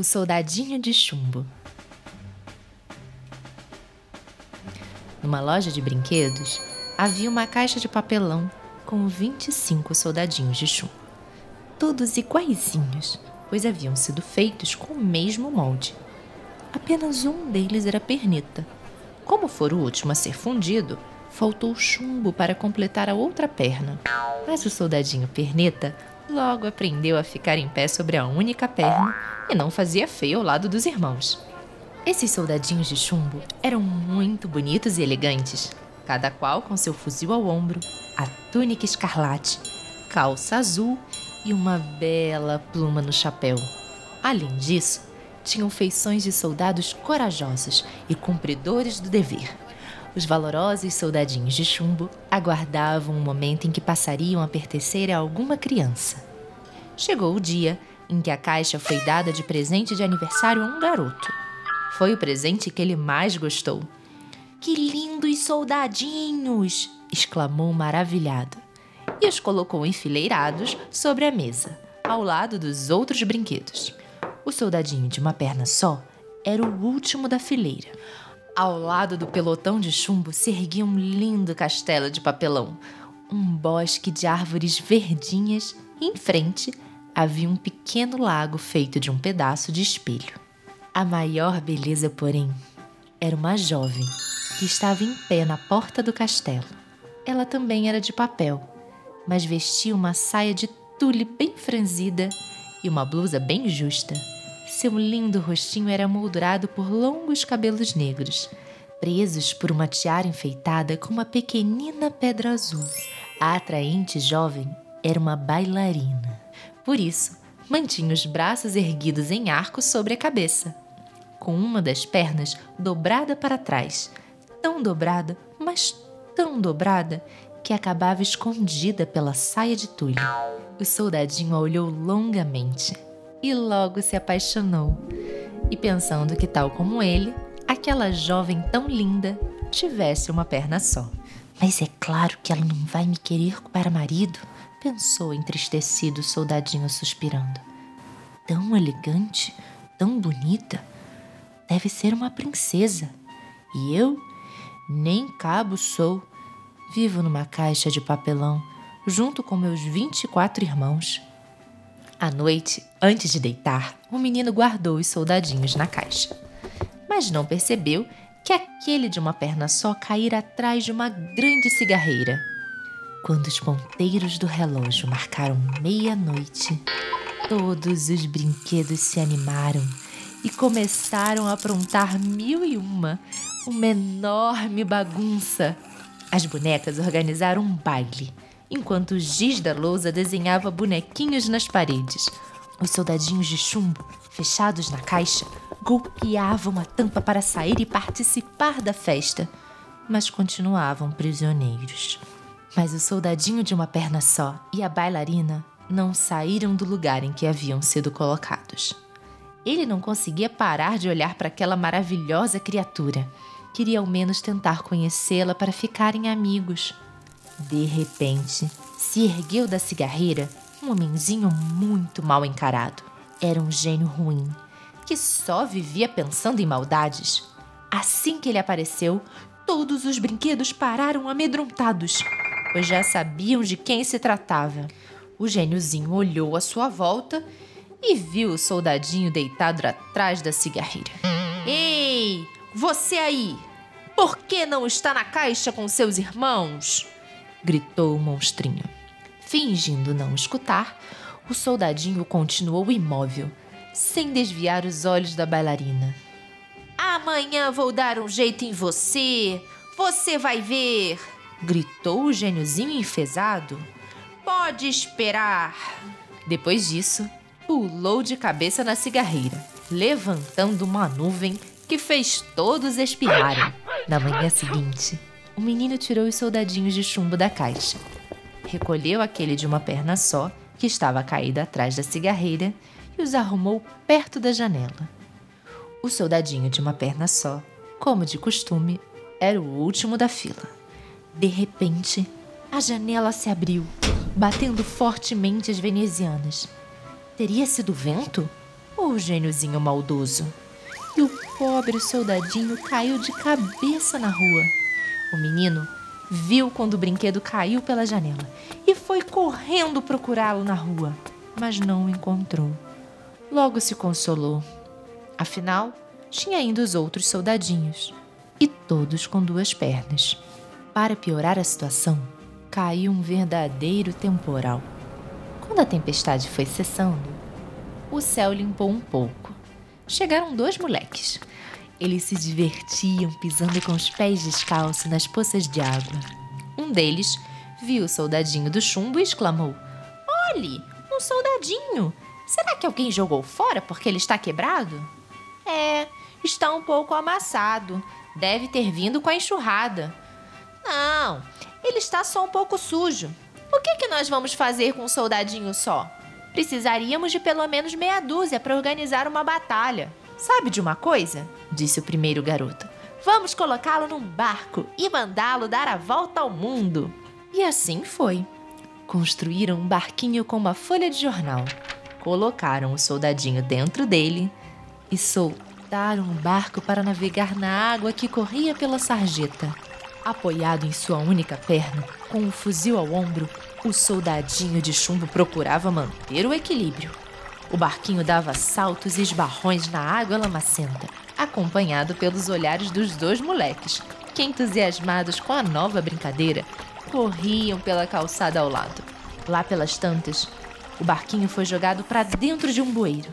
O Soldadinho de Chumbo. Numa loja de brinquedos, havia uma caixa de papelão com 25 soldadinhos de chumbo. Todos iguaizinhos, pois haviam sido feitos com o mesmo molde. Apenas um deles era pernita. Como for o último a ser fundido, faltou chumbo para completar a outra perna. Mas o soldadinho perneta logo aprendeu a ficar em pé sobre a única perna e não fazia feio ao lado dos irmãos. Esses soldadinhos de chumbo eram muito bonitos e elegantes, cada qual com seu fuzil ao ombro, a túnica escarlate, calça azul e uma bela pluma no chapéu. Além disso, tinham feições de soldados corajosos e cumpridores do dever. Os valorosos soldadinhos de chumbo aguardavam o momento em que passariam a pertencer a alguma criança. Chegou o dia em que a caixa foi dada de presente de aniversário a um garoto. Foi o presente que ele mais gostou. Que lindos soldadinhos! exclamou maravilhado e os colocou enfileirados sobre a mesa, ao lado dos outros brinquedos. O soldadinho de uma perna só era o último da fileira. Ao lado do pelotão de chumbo se erguia um lindo castelo de papelão, um bosque de árvores verdinhas e em frente havia um pequeno lago feito de um pedaço de espelho. A maior beleza, porém, era uma jovem que estava em pé na porta do castelo. Ela também era de papel, mas vestia uma saia de tule bem franzida e uma blusa bem justa. Seu lindo rostinho era moldurado por longos cabelos negros, presos por uma tiara enfeitada com uma pequenina pedra azul. A atraente jovem era uma bailarina. Por isso, mantinha os braços erguidos em arco sobre a cabeça, com uma das pernas dobrada para trás, tão dobrada, mas tão dobrada, que acabava escondida pela saia de tule. O soldadinho a olhou longamente e logo se apaixonou. E pensando que, tal como ele, aquela jovem tão linda tivesse uma perna só. Mas é claro que ela não vai me querer para marido, pensou entristecido o soldadinho suspirando. Tão elegante, tão bonita, deve ser uma princesa. E eu nem cabo sou. Vivo numa caixa de papelão, junto com meus 24 irmãos. À noite, antes de deitar, o menino guardou os soldadinhos na caixa. Mas não percebeu que aquele de uma perna só caíra atrás de uma grande cigarreira. Quando os ponteiros do relógio marcaram meia-noite, todos os brinquedos se animaram e começaram a aprontar mil e uma, uma enorme bagunça. As bonecas organizaram um baile, enquanto o giz da lousa desenhava bonequinhos nas paredes. Os soldadinhos de chumbo, fechados na caixa, golpeavam a tampa para sair e participar da festa, mas continuavam prisioneiros. Mas o soldadinho de uma perna só e a bailarina não saíram do lugar em que haviam sido colocados. Ele não conseguia parar de olhar para aquela maravilhosa criatura. Queria ao menos tentar conhecê-la para ficarem amigos. De repente, se ergueu da cigarreira um homenzinho muito mal encarado. Era um gênio ruim, que só vivia pensando em maldades. Assim que ele apareceu, todos os brinquedos pararam amedrontados pois já sabiam de quem se tratava. O gêniozinho olhou à sua volta e viu o soldadinho deitado atrás da cigarreira. Ei, você aí! Por que não está na caixa com seus irmãos? Gritou o monstrinho. Fingindo não escutar, o soldadinho continuou imóvel, sem desviar os olhos da bailarina. Amanhã vou dar um jeito em você! Você vai ver! gritou o gêniozinho enfesado. Pode esperar! Depois disso, pulou de cabeça na cigarreira, levantando uma nuvem que fez todos espirrarem. Na manhã seguinte, o menino tirou os soldadinhos de chumbo da caixa, recolheu aquele de uma perna só, que estava caído atrás da cigarreira, e os arrumou perto da janela. O soldadinho de uma perna só, como de costume, era o último da fila. De repente, a janela se abriu, batendo fortemente as venezianas. Teria sido vento? Ou o gêniozinho maldoso. E o pobre soldadinho caiu de cabeça na rua. O menino viu quando o brinquedo caiu pela janela e foi correndo procurá-lo na rua, mas não o encontrou. Logo se consolou. Afinal, tinha ainda os outros soldadinhos, e todos com duas pernas. Para piorar a situação, caiu um verdadeiro temporal. Quando a tempestade foi cessando, o céu limpou um pouco. Chegaram dois moleques. Eles se divertiam pisando com os pés descalços nas poças de água. Um deles viu o soldadinho do chumbo e exclamou: Olhe, um soldadinho! Será que alguém jogou fora porque ele está quebrado? É, está um pouco amassado. Deve ter vindo com a enxurrada. Não, ele está só um pouco sujo. O que, que nós vamos fazer com um soldadinho só? Precisaríamos de pelo menos meia dúzia para organizar uma batalha. Sabe de uma coisa? Disse o primeiro garoto. Vamos colocá-lo num barco e mandá-lo dar a volta ao mundo. E assim foi. Construíram um barquinho com uma folha de jornal colocaram o soldadinho dentro dele e soltaram o barco para navegar na água que corria pela sarjeta. Apoiado em sua única perna, com o fuzil ao ombro, o soldadinho de chumbo procurava manter o equilíbrio. O barquinho dava saltos e esbarrões na água lamacenta, acompanhado pelos olhares dos dois moleques, que, entusiasmados com a nova brincadeira, corriam pela calçada ao lado. Lá pelas tantas, o barquinho foi jogado para dentro de um bueiro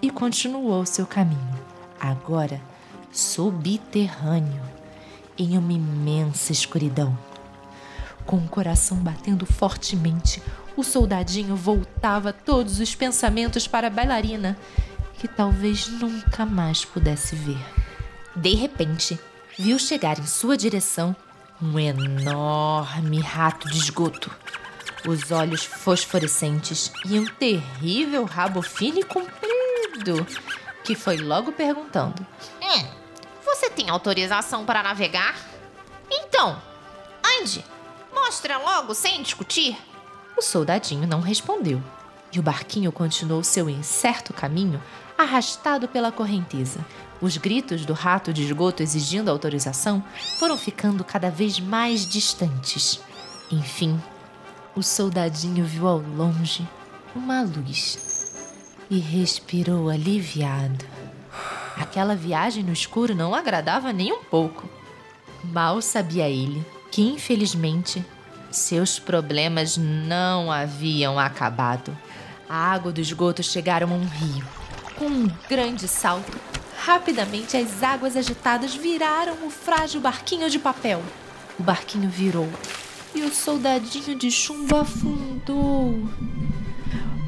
e continuou seu caminho, agora subterrâneo, em uma imensa escuridão. Com o coração batendo fortemente, o soldadinho voltava todos os pensamentos para a bailarina, que talvez nunca mais pudesse ver. De repente, viu chegar em sua direção um enorme rato de esgoto os olhos fosforescentes e um terrível rabo fino e comprido, que foi logo perguntando: Hum, você tem autorização para navegar? Então, ande, mostra logo sem discutir. O soldadinho não respondeu e o barquinho continuou seu incerto caminho, arrastado pela correnteza. Os gritos do rato de esgoto exigindo autorização foram ficando cada vez mais distantes. Enfim, o soldadinho viu ao longe uma luz e respirou aliviado. Aquela viagem no escuro não agradava nem um pouco. Mal sabia ele que, infelizmente, seus problemas não haviam acabado. A água do esgoto chegaram a um rio. Com um grande salto, rapidamente as águas agitadas viraram o frágil barquinho de papel. O barquinho virou e o soldadinho de chumbo afundou.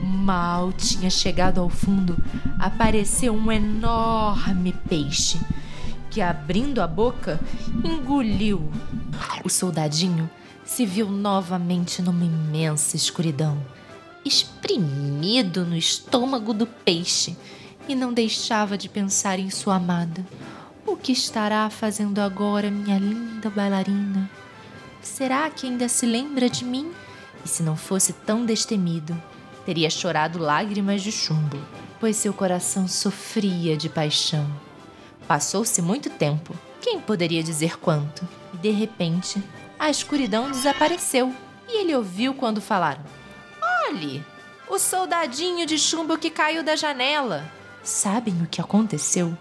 Mal tinha chegado ao fundo, apareceu um enorme peixe que, abrindo a boca, engoliu. O soldadinho se viu novamente numa imensa escuridão, espremido no estômago do peixe, e não deixava de pensar em sua amada. O que estará fazendo agora, minha linda bailarina? Será que ainda se lembra de mim? E se não fosse tão destemido, teria chorado lágrimas de chumbo, pois seu coração sofria de paixão. Passou-se muito tempo, quem poderia dizer quanto? E de repente, a escuridão desapareceu e ele ouviu quando falaram: Olhe, o soldadinho de chumbo que caiu da janela. Sabem o que aconteceu?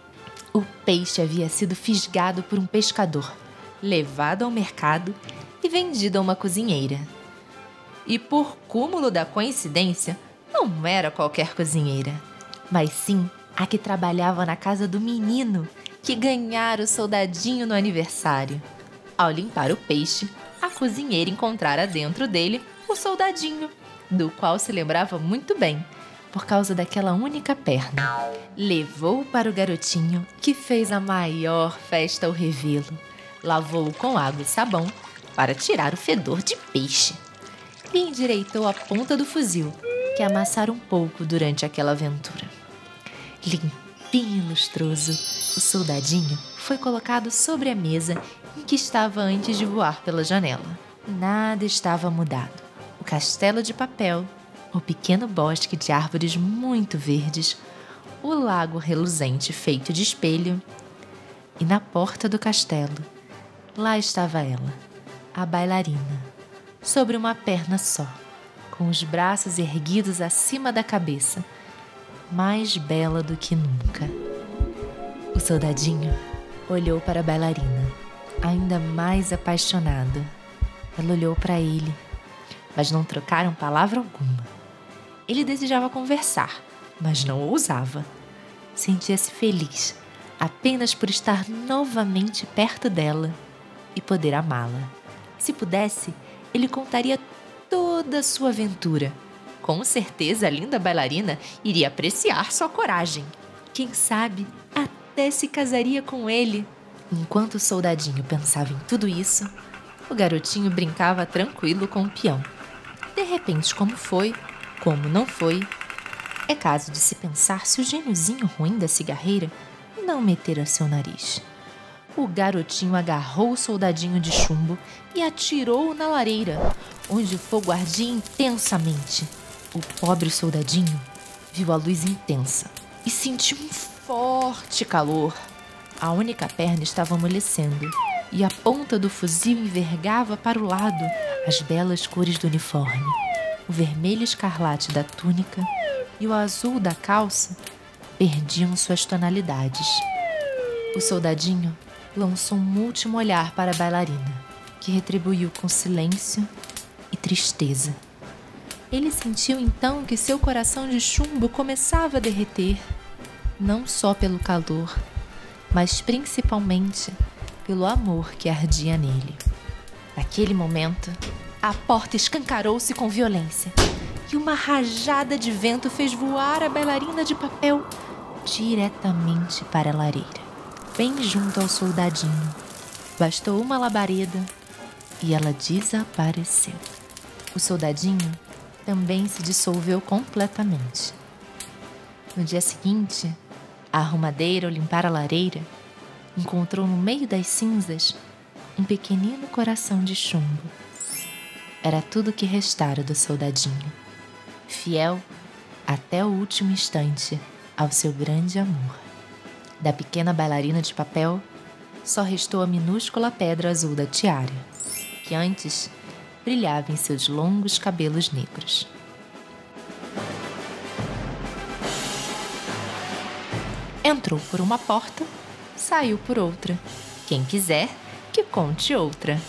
O peixe havia sido fisgado por um pescador, levado ao mercado e vendido a uma cozinheira. E por cúmulo da coincidência, não era qualquer cozinheira, mas sim a que trabalhava na casa do menino que ganhara o soldadinho no aniversário. Ao limpar o peixe, a cozinheira encontrara dentro dele o soldadinho, do qual se lembrava muito bem, por causa daquela única perna. Levou-o para o garotinho, que fez a maior festa ao revê-lo. Lavou-o com água e sabão para tirar o fedor de peixe. E endireitou a ponta do fuzil, que amassaram um pouco durante aquela aventura. Limpinho e lustroso, o soldadinho foi colocado sobre a mesa em que estava antes de voar pela janela. Nada estava mudado. O castelo de papel, o pequeno bosque de árvores muito verdes, o lago reluzente feito de espelho, e na porta do castelo, lá estava ela, a bailarina, sobre uma perna só, com os braços erguidos acima da cabeça, mais bela do que nunca. O soldadinho olhou para a bailarina, ainda mais apaixonado. Ela olhou para ele, mas não trocaram palavra alguma. Ele desejava conversar, mas não ousava. Sentia-se feliz apenas por estar novamente perto dela e poder amá-la. Se pudesse, ele contaria toda a sua aventura. Com certeza a linda bailarina iria apreciar sua coragem. Quem sabe até se casaria com ele. Enquanto o soldadinho pensava em tudo isso, o garotinho brincava tranquilo com o peão. De repente, como foi, como não foi, é caso de se pensar se o gêniozinho ruim da cigarreira não metera seu nariz. O garotinho agarrou o soldadinho de chumbo e atirou-o na lareira, onde o fogo ardia intensamente. O pobre soldadinho viu a luz intensa e sentiu um forte calor. A única perna estava amolecendo e a ponta do fuzil envergava para o lado as belas cores do uniforme. O vermelho escarlate da túnica e o azul da calça perdiam suas tonalidades. O soldadinho lançou um último olhar para a bailarina, que retribuiu com silêncio e tristeza. Ele sentiu então que seu coração de chumbo começava a derreter, não só pelo calor, mas principalmente pelo amor que ardia nele. Naquele momento, a porta escancarou-se com violência e uma rajada de vento fez voar a bailarina de papel diretamente para a lareira, bem junto ao soldadinho. Bastou uma labareda e ela desapareceu. O soldadinho também se dissolveu completamente. No dia seguinte, a arrumadeira, ao limpar a lareira, encontrou no meio das cinzas um pequenino coração de chumbo. Era tudo que restara do soldadinho, fiel até o último instante ao seu grande amor. Da pequena bailarina de papel, só restou a minúscula pedra azul da tiara, que antes brilhava em seus longos cabelos negros. Entrou por uma porta, saiu por outra. Quem quiser, que conte outra.